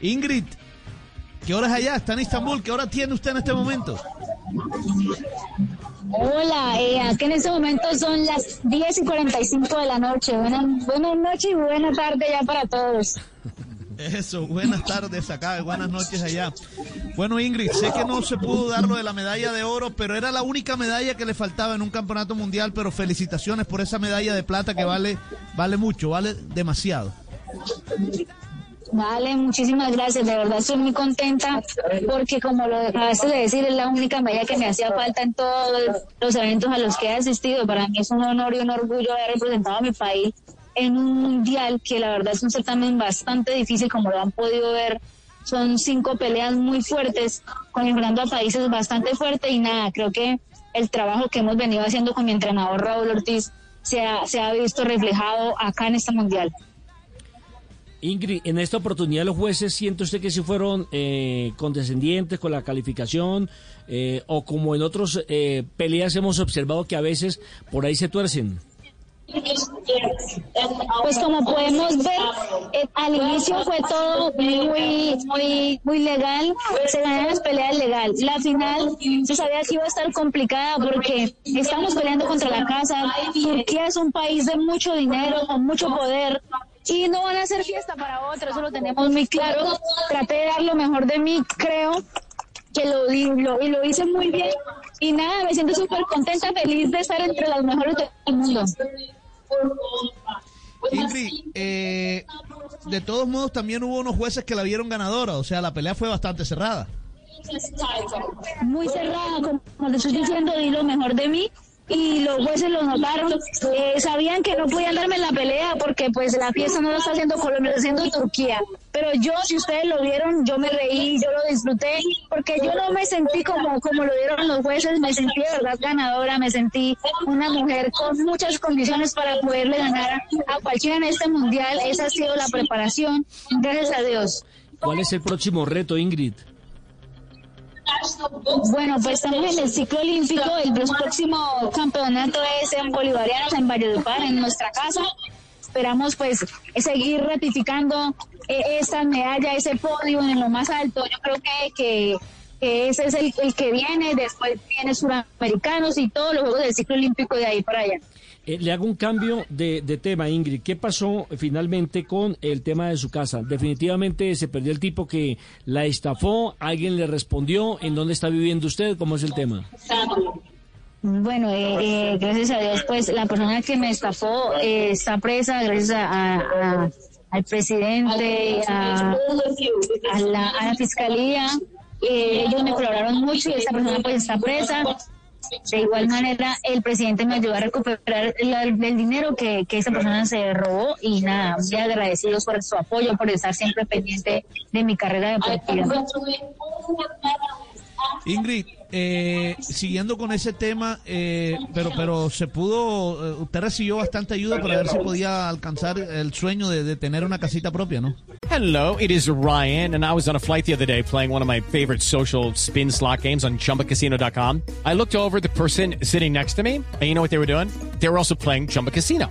Ingrid, ¿qué hora es allá? ¿Está en Istambul? ¿Qué hora tiene usted en este momento? Hola, eh, aquí en este momento son las 10 y 45 de la noche. Buenas, buenas noches y buena tarde ya para todos. Eso, buenas tardes acá, buenas noches allá. Bueno, Ingrid, sé que no se pudo dar lo de la medalla de oro, pero era la única medalla que le faltaba en un campeonato mundial, pero felicitaciones por esa medalla de plata que vale, vale mucho, vale demasiado. Vale, muchísimas gracias. De verdad estoy muy contenta porque como lo acabaste de decir, es la única medalla que me hacía falta en todos los eventos a los que he asistido. Para mí es un honor y un orgullo haber representado a mi país en un mundial que la verdad es un certamen bastante difícil, como lo han podido ver. Son cinco peleas muy fuertes, con enfrentando a países bastante fuertes y nada, creo que el trabajo que hemos venido haciendo con mi entrenador Raúl Ortiz se ha, se ha visto reflejado acá en este mundial. Ingrid, en esta oportunidad los jueces, ¿siente usted que si fueron eh, condescendientes con la calificación eh, o como en otras eh, peleas hemos observado que a veces por ahí se tuercen? Pues como podemos ver, eh, al inicio fue todo muy, muy, muy legal, se ganaron las peleas legal. La final se sabía que iba a estar complicada porque estamos peleando contra la casa. Turquía es un país de mucho dinero, con mucho poder. Y no van a hacer fiesta para otros, eso lo tenemos muy claro. Traté de dar lo mejor de mí, creo que lo, lo, y lo hice muy bien. Y nada, me siento súper contenta, feliz de estar entre las mejores del mundo. Ingrid, eh, de todos modos también hubo unos jueces que la vieron ganadora, o sea, la pelea fue bastante cerrada. Muy cerrada, como le estoy diciendo, di lo mejor de mí y los jueces lo notaron. Eh, sabían que no podían darme la pelea porque pues la fiesta no lo está haciendo Colombia, lo está haciendo Turquía. Pero yo, si ustedes lo vieron, yo me reí, yo lo disfruté porque yo no me sentí como, como lo vieron los jueces, me sentí de verdad ganadora, me sentí una mujer con muchas condiciones para poderle ganar a cualquiera en este mundial. Esa ha sido la preparación, gracias a Dios. ¿Cuál es el próximo reto, Ingrid? Bueno, pues estamos en el ciclo olímpico. El próximo campeonato es en Bolivarianos, en Valledupar, en nuestra casa. Esperamos pues seguir ratificando eh, esta medalla, ese podio en lo más alto. Yo creo que, que, ese es el, el, que viene. Después viene Suramericanos y todos los Juegos del ciclo olímpico de ahí para allá. Eh, le hago un cambio de, de, tema, Ingrid. ¿Qué pasó finalmente con el tema de su casa? Definitivamente se perdió el tipo que la estafó, alguien le respondió, ¿en dónde está viviendo usted? ¿Cómo es el tema? Bueno, eh, eh, gracias a Dios, pues la persona que me estafó eh, está presa, gracias a, a, al presidente, a, a, la, a la fiscalía. Ellos me colaboraron mucho y esta persona pues está presa. De igual manera, el presidente me ayudó a recuperar el, dinero que, que, esa persona se robó y nada, muy agradecidos por su apoyo, por estar siempre pendiente de mi carrera deportiva. Ingrid, eh, siguiendo con ese tema, eh, pero pero se pudo, usted recibió bastante ayuda para ver si podía alcanzar el sueño de, de, tener una casita propia, ¿no? Hello, it is Ryan, and I was on a flight the other day playing one of my favorite social spin slot games on ChumbaCasino.com. I looked over the person sitting next to me, and you know what they were doing? They were also playing Chumba Casino.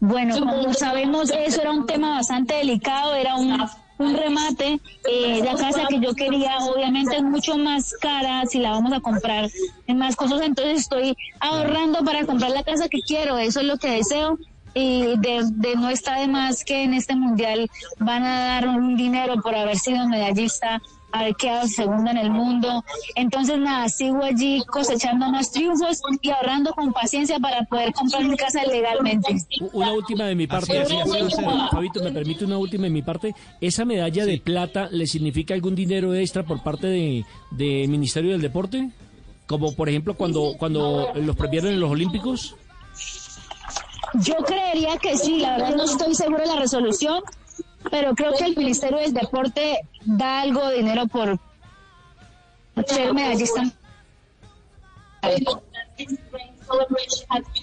Bueno, como sabemos, eso era un tema bastante delicado, era un, un remate eh, de casa que yo quería, obviamente es mucho más cara si la vamos a comprar en más cosas, entonces estoy ahorrando para comprar la casa que quiero, eso es lo que deseo y de, de, no está de más que en este mundial van a dar un dinero por haber sido medallista, haber quedado segunda en el mundo. Entonces, nada, sigo allí cosechando más triunfos y ahorrando con paciencia para poder comprar mi casa legalmente. Una última de mi parte, así, así Fabito, me permite una última de mi parte. ¿Esa medalla sí. de plata le significa algún dinero extra por parte de, de Ministerio del Deporte? Como por ejemplo cuando, cuando los premiaron en los Olímpicos. Yo creería que sí, la verdad no estoy seguro de la resolución, pero creo que el Ministerio del Deporte da algo de dinero por ser medallista.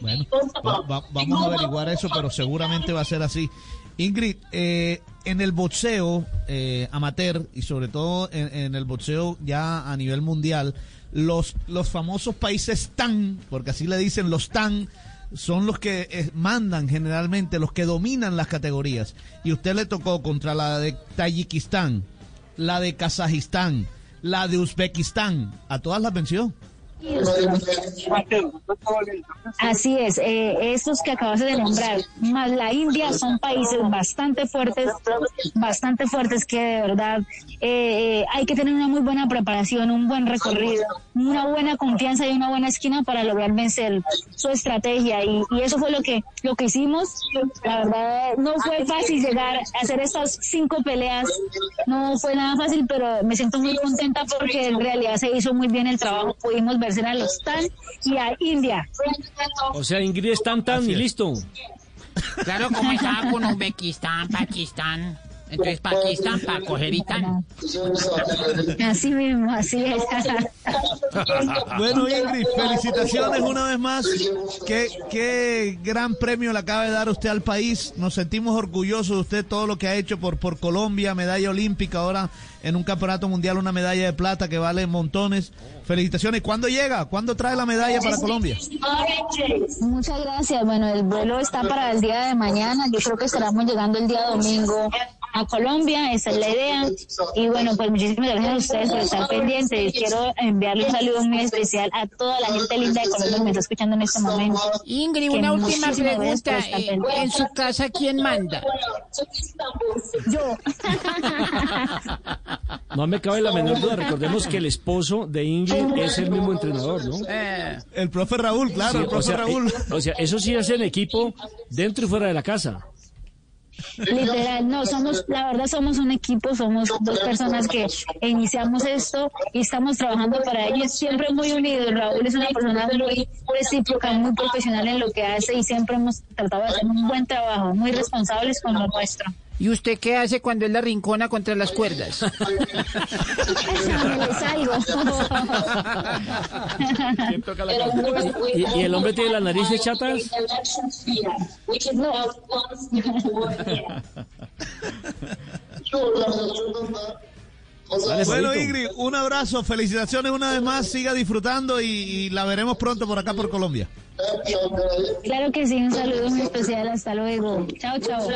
Bueno, va- va- vamos a averiguar eso, pero seguramente va a ser así. Ingrid, eh, en el boxeo eh, amateur y sobre todo en, en el boxeo ya a nivel mundial, los, los famosos países TAN, porque así le dicen los TAN, son los que eh, mandan generalmente, los que dominan las categorías. Y usted le tocó contra la de Tayikistán, la de Kazajistán, la de Uzbekistán, a todas las venció. Así es, eh, estos que acabas de nombrar, más la India, son países bastante fuertes, bastante fuertes que de verdad eh, eh, hay que tener una muy buena preparación, un buen recorrido, una buena confianza y una buena esquina para lograr vencer su estrategia. Y, y eso fue lo que lo que hicimos. La verdad no fue fácil llegar a hacer estas cinco peleas, no fue nada fácil, pero me siento muy contenta porque en realidad se hizo muy bien el trabajo, pudimos vencer a los TAN y a India. O sea, Ingrid es tan tan y listo. Claro, como estaba con Uzbekistán, Pakistán. Entonces, Pakistán para coger y tan. Así mismo, así es. Bueno, Ingrid, felicitaciones una vez más. Qué, qué gran premio le acaba de dar usted al país. Nos sentimos orgullosos de usted, todo lo que ha hecho por, por Colombia, medalla olímpica, ahora en un campeonato mundial una medalla de plata que vale montones. Felicitaciones. ¿Cuándo llega? ¿Cuándo trae la medalla para Colombia? Muchas gracias. Bueno, el vuelo está para el día de mañana. Yo creo que estaremos llegando el día domingo a Colombia. Esa es la idea. Y bueno, pues muchísimas gracias a ustedes por estar pendientes. Quiero enviarle un saludo muy especial a toda la gente linda de Colombia que me está escuchando en este momento. Ingrid, una última pregunta. eh. En su casa, ¿quién manda? Yo. No me cabe la menor duda. Recordemos que el esposo de Ingrid es el mismo entrenador, ¿no? Eh, El profe Raúl, claro, Sí, el o, profe sea, Raúl. eh, o sea, eso sí es en equipo dentro y fuera de la casa. Literal, no, somos, la verdad somos un equipo, somos dos personas que iniciamos esto y estamos trabajando para ello, siempre muy unidos. Raúl es una persona muy recíproca, muy profesional en lo que hace y siempre hemos tratado de hacer un buen trabajo, muy responsables con lo nuestro. ¿Y usted qué hace cuando él la rincona contra las cuerdas? Salgo. ¿Y, y el hombre tiene las narices chatas? Bueno. Ingrid, un abrazo, felicitaciones una vez más, siga disfrutando y, y la veremos pronto por acá por Colombia. Claro que sí, un saludo muy especial, hasta luego. Chao, chao.